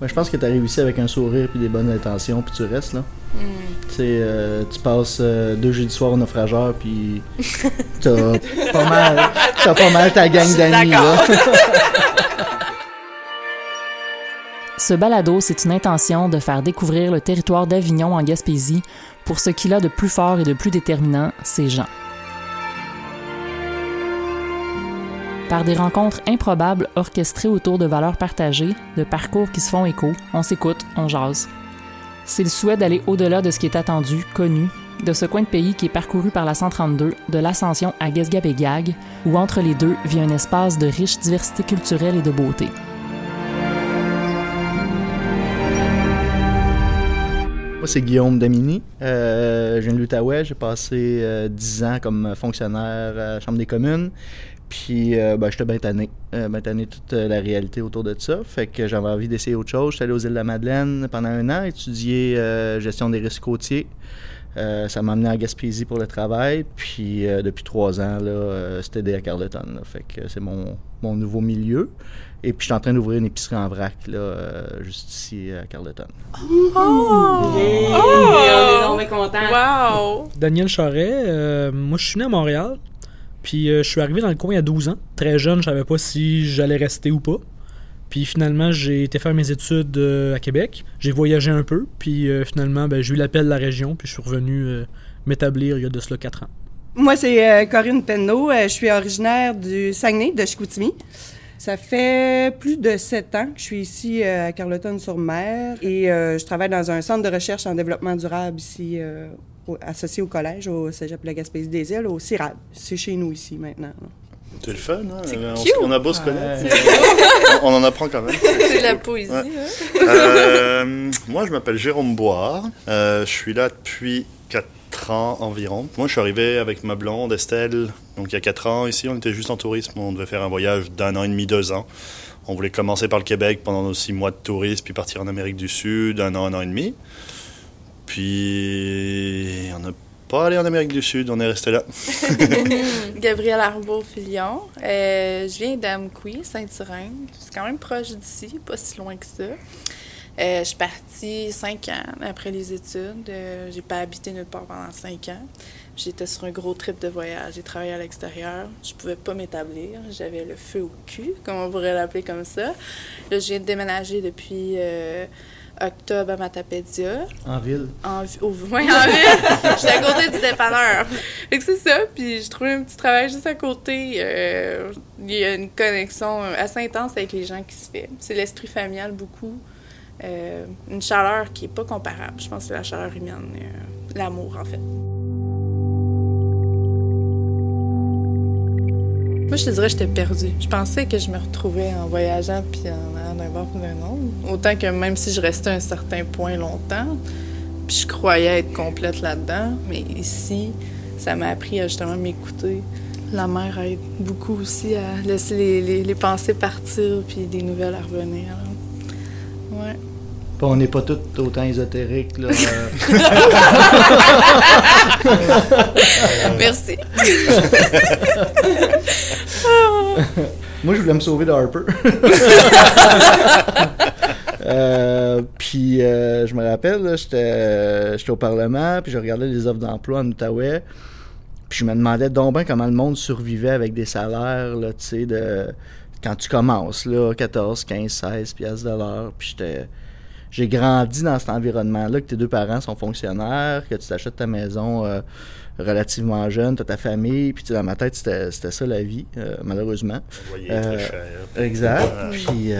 Ben, je pense que tu as réussi avec un sourire puis des bonnes intentions, puis tu restes là. Hmm. Euh, tu passes euh, deux jeudis soirs au naufrageur, puis t'as pas mal, t'as pas mal ta gang d'amis là. Ce balado, c'est une intention de faire découvrir le territoire d'Avignon en Gaspésie pour ce qu'il a de plus fort et de plus déterminant, ses gens. Par des rencontres improbables orchestrées autour de valeurs partagées, de parcours qui se font écho, on s'écoute, on jase. C'est le souhait d'aller au-delà de ce qui est attendu, connu, de ce coin de pays qui est parcouru par la 132, de l'Ascension à Guesgabégag, où entre les deux vit un espace de riche diversité culturelle et de beauté. Moi, c'est Guillaume Damini. Euh, je viens de l'Outaouais. J'ai passé euh, 10 ans comme fonctionnaire à la Chambre des communes. Puis, euh, ben, j'étais bien tanné. Euh, bien tanné de toute euh, la réalité autour de ça. Fait que j'avais envie d'essayer autre chose. J'étais allé aux îles de la Madeleine pendant un an, étudier euh, gestion des risques côtiers. Euh, ça m'a amené à Gaspésie pour le travail. Puis, euh, depuis trois ans, là, euh, c'était des à Carleton. là. Fait que c'est mon, mon nouveau milieu. Et puis, je suis en train d'ouvrir une épicerie en vrac, là, euh, juste ici à Carleton. Oh! Hey, on est contents. Wow! Daniel Charret, euh, moi je suis né à Montréal, puis euh, je suis arrivé dans le coin il y a 12 ans. Très jeune, je savais pas si j'allais rester ou pas. Puis finalement, j'ai été faire mes études euh, à Québec. J'ai voyagé un peu, puis euh, finalement, ben, j'ai eu l'appel de la région, puis je suis revenu m'établir il y a de cela 4 ans. Moi, c'est Corinne Penneau. Je suis originaire du Saguenay, de Chicoutimi. Ça fait plus de sept ans que je suis ici à Carleton-sur-Mer et je travaille dans un centre de recherche en développement durable ici, associé au collège, au Cégep de la Gaspésie des Îles, au CIRAD. C'est chez nous ici maintenant. là. C'est le fun, hein? C'est on, cute. s- on a beau se connaître. Ouais. on, on en apprend quand même. C'est de la poésie, Ouais. hein? Euh, moi, je m'appelle Jérôme Boire. Euh, je suis là depuis 4 ans environ. Moi, je suis arrivé avec ma blonde, Estelle. Donc, il y a 4 ans, ici, on était juste en tourisme. On devait faire un voyage d'un an et demi, deux ans. On voulait commencer par le Québec pendant nos 6 mois de tourisme, puis partir en Amérique du Sud, un an, un an et demi. Puis, on n'a pas allé en Amérique du Sud, on est resté là. Gabrielle Arbault-Filion. Euh, je viens d'Amqui, Saint-Irène. C'est quand même proche d'ici, pas si loin que ça. Euh, je suis partie cinq ans après les études. Euh, j'ai pas habité nulle part pendant cinq ans. J'étais sur un gros trip de voyage. J'ai travaillé à l'extérieur. Je pouvais pas m'établir. J'avais le feu au cul, comme on pourrait l'appeler comme ça. Là, de déménager depuis euh, octobre à Matapédia. En ville. En, au, ouais, en ville. J'étais à côté du dépanneur. Fait que c'est ça. Puis j'ai trouvé un petit travail juste à côté. Euh, Il y a une connexion assez intense avec les gens qui se fait. C'est l'esprit familial beaucoup. Euh, une chaleur qui est pas comparable. Je pense que c'est la chaleur humaine. euh, L'amour, en fait. Moi, je te dirais que j'étais perdue. Je pensais que je me retrouvais en voyageant puis en allant d'un bord puis d'un autre. Autant que même si je restais à un certain point longtemps, puis je croyais être complète là-dedans. Mais ici, ça m'a appris à justement m'écouter. La mer aide beaucoup aussi à laisser les, les- les pensées partir puis des nouvelles à revenir. là. Ouais. Puis on n'est pas tous autant ésotériques, là. euh. Merci. Moi, je voulais me sauver de Harper. Euh, puis euh, je me rappelle, j'étais euh, j'étais au Parlement, puis je regardais les offres d'emploi en Outaouais. Puis je me demandais donc bien comment le monde survivait avec des salaires, là, tu sais, de... Quand tu commences, là, 14, 15, 16 piastres de l'heure. Puis j'étais... J'ai grandi dans cet environnement-là, que tes deux parents sont fonctionnaires, que tu t'achètes ta maison euh, relativement jeune, tu ta famille, puis dans ma tête, c'était ça la vie, euh, malheureusement. Voyez, Euh, cher. Exact. Puis,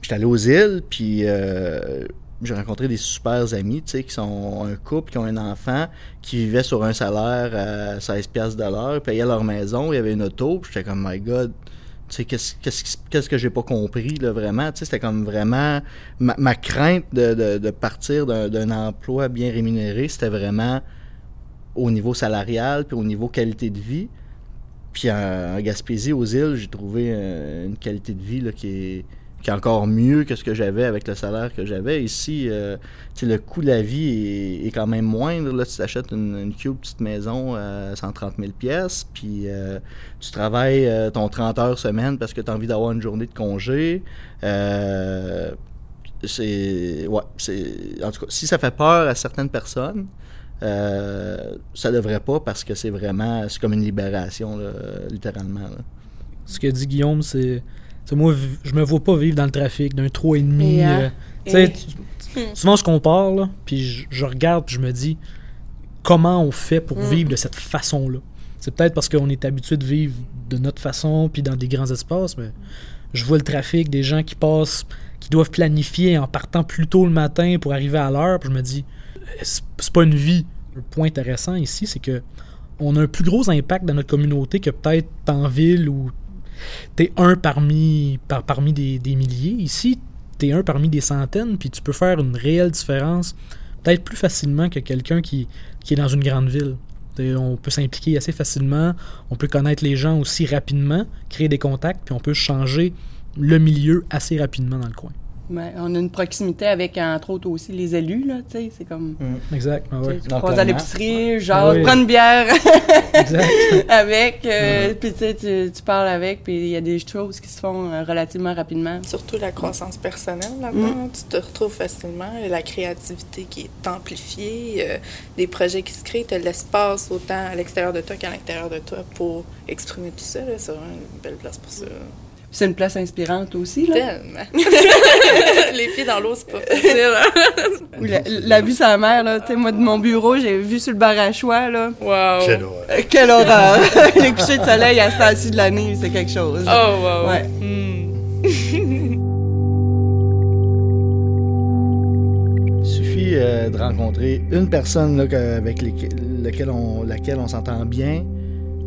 j'étais allé aux îles, puis euh, j'ai rencontré des super amis, tu sais, qui sont un couple, qui ont un enfant, qui vivait sur un salaire à 16 piastres de l'heure, payaient leur maison, il y avait une auto, puis j'étais comme, my God, qu'est-ce qui- qu'est-ce que j'ai pas compris, là, vraiment, c'était comme vraiment, ma, crainte de, partir d'un emploi bien rémunéré, c'était vraiment au niveau salarial, puis au niveau qualité de vie. Puis en, Gaspésie, aux îles, j'ai trouvé euh, une qualité de vie qui, est, qui est encore mieux que ce que j'avais avec le salaire que j'avais. Ici, euh, le coût de la vie est, quand même moindre. Là, tu t'achètes une, une cube petite maison à 130 000 pièces, puis euh, tu travailles euh, ton 30 heures semaine parce que tu as envie d'avoir une journée de congé. c'est ouais, c'est en tout cas, si ça fait peur à certaines personnes, ça devrait pas parce que c'est vraiment c'est comme une libération littéralement. Ce que dit Guillaume, c'est moi, je me vois pas vivre dans le trafic d'un 3,5. Euh, souvent, je compare, puis je, regarde, puis je me dis comment on fait pour mm. vivre de cette façon-là? C'est peut-être parce qu'on est habitué de vivre de notre façon, puis dans des grands espaces, mais je vois le trafic, des gens qui passent, qui doivent planifier en partant plus tôt le matin pour arriver à l'heure, puis je me dis, c'est pas une vie. Le point intéressant ici, c'est que on a un plus gros impact dans notre communauté que peut-être en ville ou t'es un parmi, par, parmi des, milliers. Ici, t'es un parmi des centaines, puis tu peux faire une réelle différence, peut-être plus facilement que quelqu'un qui, qui est dans une grande ville. On peut s'impliquer assez facilement, on peut connaître les gens aussi rapidement, créer des contacts, puis on peut changer le milieu assez rapidement dans le coin on a une proximité avec, entre autres, aussi les élus, là, tu sais, c'est comme... Mm. exact, ouais. Tu croises à l'épicerie, genre, prends une bière avec, euh, puis tu sais, tu parles avec, puis il y a des choses qui se font euh, relativement rapidement. Surtout la croissance personnelle, là-dedans, mm. tu te retrouves facilement, la créativité qui est amplifiée, euh, des projets qui se créent, tu as l'espace autant à l'extérieur de toi qu'à l'intérieur de toi pour exprimer tout ça, c'est vraiment une belle place pour ça. C'est une place inspirante aussi, là. Les pieds dans l'eau, c'est pas facile. Hein. la, vue sur la mer, là. Tu sais, moi, de mon bureau, j'ai vu sur le bar à choix, là. Wow. Quelle horreur. Euh, quelle horreur. Les couchers de soleil à ce de l'année, c'est quelque chose. Oh, wow. Ouais. Hmm. Il suffit euh, de rencontrer une personne là, avec laquelle on, laquelle on s'entend bien,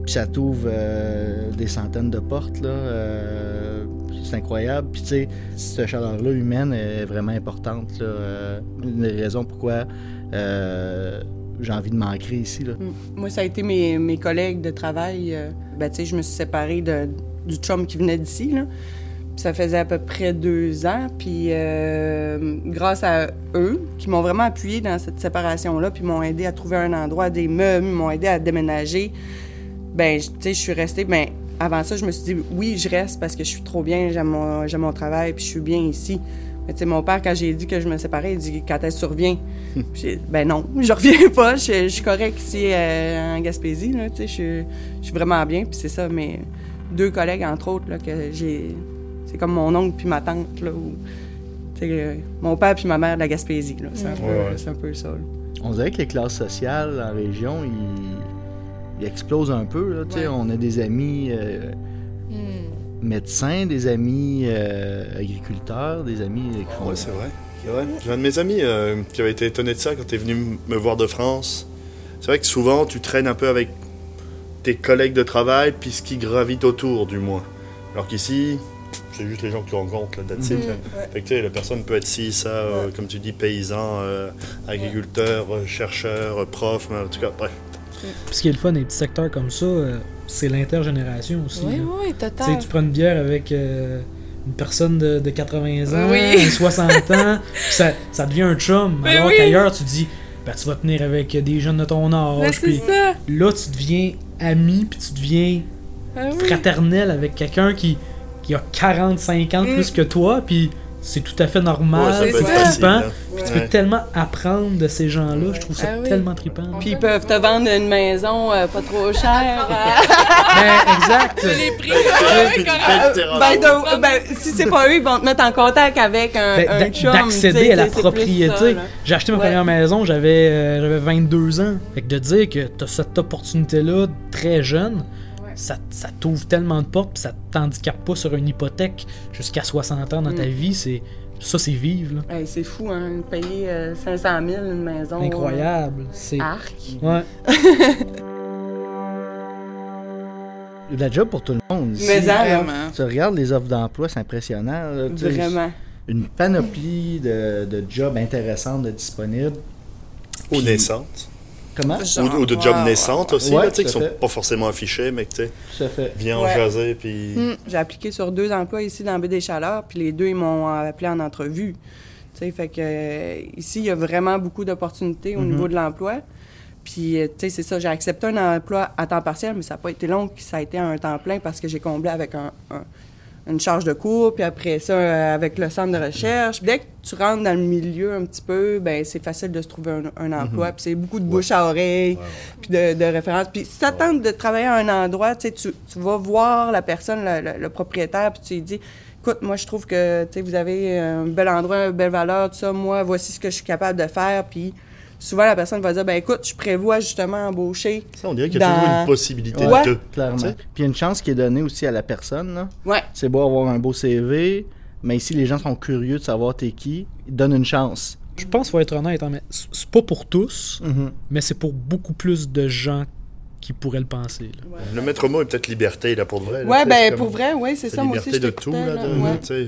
puis ça t'ouvre euh, des centaines de portes. Là, euh, c'est incroyable. Puis tu sais, cette chaleur-là humaine est vraiment importante. Euh, une des raisons pourquoi j'ai envie de m'ancrer ici. Mm. Moi, ça a été mes, mes collègues de travail. ben, tu sais, je me suis séparée de, du chum qui venait d'ici. Là. ça faisait à peu près deux ans. Puis grâce à eux, qui m'ont vraiment appuyé dans cette séparation-là, puis m'ont aidé à trouver un endroit, des meubles, m'ont aidé à déménager ben, tu sais, je suis restée. Ben, avant ça, je me suis dit, oui, je reste parce que je suis trop bien, j'aime mon, mon travail, puis je suis bien ici. Mais tu sais, mon père, quand j'ai dit que je me séparais, il dit, quand elle survient, j'ai ben non, je reviens pas, je, suis correct ici euh, en Gaspésie, là, tu sais, je, suis vraiment bien, puis c'est ça, mais deux collègues, entre autres, là, que j'ai. C'est comme mon oncle puis ma tante, là, ou. Euh, mon père puis ma mère de la Gaspésie, là. C'est un, peu ça. On dirait que les classes sociales en région, ils il explose un peu. Là, On a des amis euh, hmm. médecins, des amis euh, agriculteurs, des amis qui font... c'est vrai. J'ai un de mes amis euh, qui avait été étonné de ça quand tu es venu me voir de France. C'est vrai que souvent, tu traînes un peu avec tes collègues de travail, puis ce qui gravite autour, du moins. Alors qu'ici, c'est juste les gens que tu rencontres, là, that's hmm. la personne peut être ci, ça, comme tu dis, paysan, agriculteur, chercheur, prof, en tout cas, bref. Ce qui est le fun des petits secteurs comme ça, euh, c'est l'intergénération aussi. Oui, oui, total. tu prends une bière avec euh, une personne de, 80 ans, 60 ans, ça, ça devient un chum. alors qu'ailleurs, tu dis, ben, tu vas tenir avec des jeunes de ton âge. Ben, ça. Là, tu deviens ami, puis tu deviens ah fraternel avec quelqu'un qui, qui a 45 ans mm. plus que toi, puis c'est tout à fait normal, c'est trippant. tu peux tellement apprendre de ces gens-là, je trouve ça ah tellement trippant. Puis ils peuvent te vendre une maison euh, pas trop chère. ben, exact. Les prix, ben, ben, si c'est pas eux, ils vont te mettre en contact avec un, ben, D'accéder à la propriété. J'ai acheté ma première maison, j'avais euh, j'avais 22 ans. Fait que de dire que tu as cette opportunité-là très jeune, ça, ça t'ouvre tellement de portes, puis ça t'handicape pas sur une hypothèque jusqu'à 60 ans dans ta mm. vie. C'est ça, c'est vivre. c'est fou, hein, payer 500 euh, 000 une maison. Incroyable. c'est arc. Ouais. la job pour tout le monde. Mais vraiment. Tu regardes les offres d'emploi, c'est impressionnant. vraiment. Une panoplie de, de jobs intéressants disponibles. Aux naissantes. Comment? Ou, ou de jobs naissantes aussi, Ouais, là, qui à sont pas forcément affichés, mais que tu sais, à en jaser, puis... Hmm, J'ai appliqué sur deux emplois ici dans Baie des Chaleurs, puis les deux, ils m'ont appelé en entrevue. Tu sais, fait que euh, ici, il y a vraiment beaucoup d'opportunités au Mhm. niveau de l'emploi. Puis, euh, tu sais, c'est ça, j'ai accepté un emploi à temps partiel, mais ça n'a pas été long, que ça a été un temps plein parce que j'ai comblé avec un- un- une charge de cours, puis après ça, euh, avec le centre de recherche. Dès que tu rentres dans le milieu un petit peu, ben c'est facile de se trouver un, un emploi, puis c'est beaucoup de bouche à oreille, puis de, de références. Puis si tu tentes de travailler à un endroit, tu sais, tu vas voir la personne, le, le- le propriétaire, puis tu lui dis écoute, moi, je trouve que tu sais, vous avez un bel endroit, une belle valeur, tout ça. Moi, voici ce que je suis capable de faire. Puis souvent, la personne va dire ben écoute, je prévois justement embaucher. Ça, on dirait qu'il y a Dans- toujours une possibilité Ouais. de deux. Clairement. Puis il y a une chance qui est donnée aussi à la personne. là. Ouais. C'est beau avoir un beau CV, mais ici, les gens sont curieux de savoir t'es qui. Ils donnent une chance. Je pense qu'il faut être honnête, hein, mais c'est pas pour tous, Mhm. mais c'est pour beaucoup plus de gens qui pourraient le penser. là. Le maître mot est peut-être liberté, là, pour de vrai. là, Ouais, ben pour vrai, oui, c'est ça. Moi aussi, liberté de tout, là, là, de- ouais. tu sais,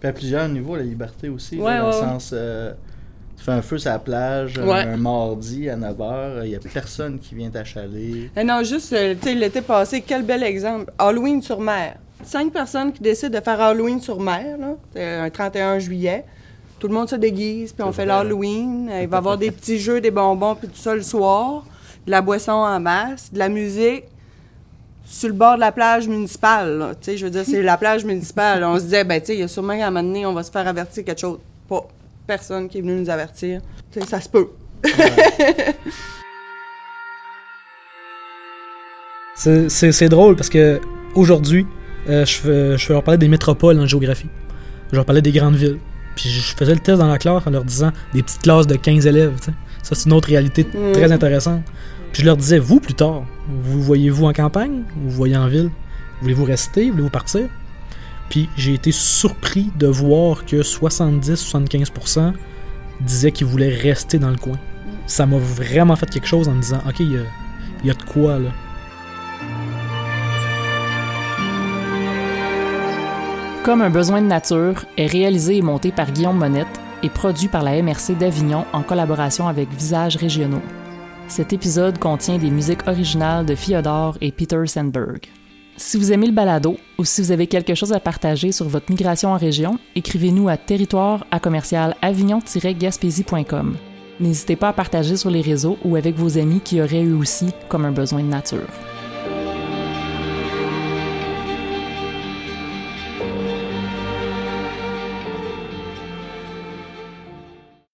Puis à plusieurs niveaux, la liberté aussi. Ouais, dans ouais, le sens, euh, tu fais un feu sur la plage un- Ouais. un mardi à 9h, il n'y a personne qui vient t'achaler. Eh non, juste, euh, tu sais, l'été passé, quel bel exemple. Halloween sur mer. Cinq personnes qui décident de faire Halloween sur mer, là, euh, un 31 juillet. Tout le monde se déguise, puis on fait l'Halloween. Euh, Il va y avoir des petits jeux, des bonbons, puis tout ça le soir. De la boisson en masse, de la musique. Sur le bord de la plage municipale. Tu sais, je veux dire, c'est la plage municipale. On se disait, ben, tu sais, il y a sûrement qu'à un moment donné, on va se faire avertir quelque chose. Pas personne qui est venu nous avertir. Ça se peut. C'est- drôle parce que aujourd'hui, euh, je, je vais leur parler des métropoles en géographie. Je leur parlais des grandes villes. Puis je faisais le test dans la classe en leur disant des petites classes de 15 élèves. Ça, c'est une autre réalité Mm. très intéressante. Puis je leur disais, vous plus tard, vous voyez-vous en campagne ou vous voyez en ville? Voulez-vous rester? Voulez-vous partir? Puis j'ai été surpris de voir que 70-75% disaient qu'ils voulaient rester dans le coin. Ça m'a vraiment fait quelque chose en me disant, ok, il y y a de quoi là. Comme un besoin de nature est réalisé et monté par Guillaume Monette et produit par la MRC d'Avignon en collaboration avec Visages Régionaux. Cet épisode contient des musiques originales de Fyodor et Peter Sandberg. Si vous aimez le balado ou si vous avez quelque chose à partager sur votre migration en région, écrivez-nous à territoire à commercial avignon-gaspésie.com. N'hésitez pas à partager sur les réseaux ou avec vos amis qui auraient eu aussi comme un besoin de nature.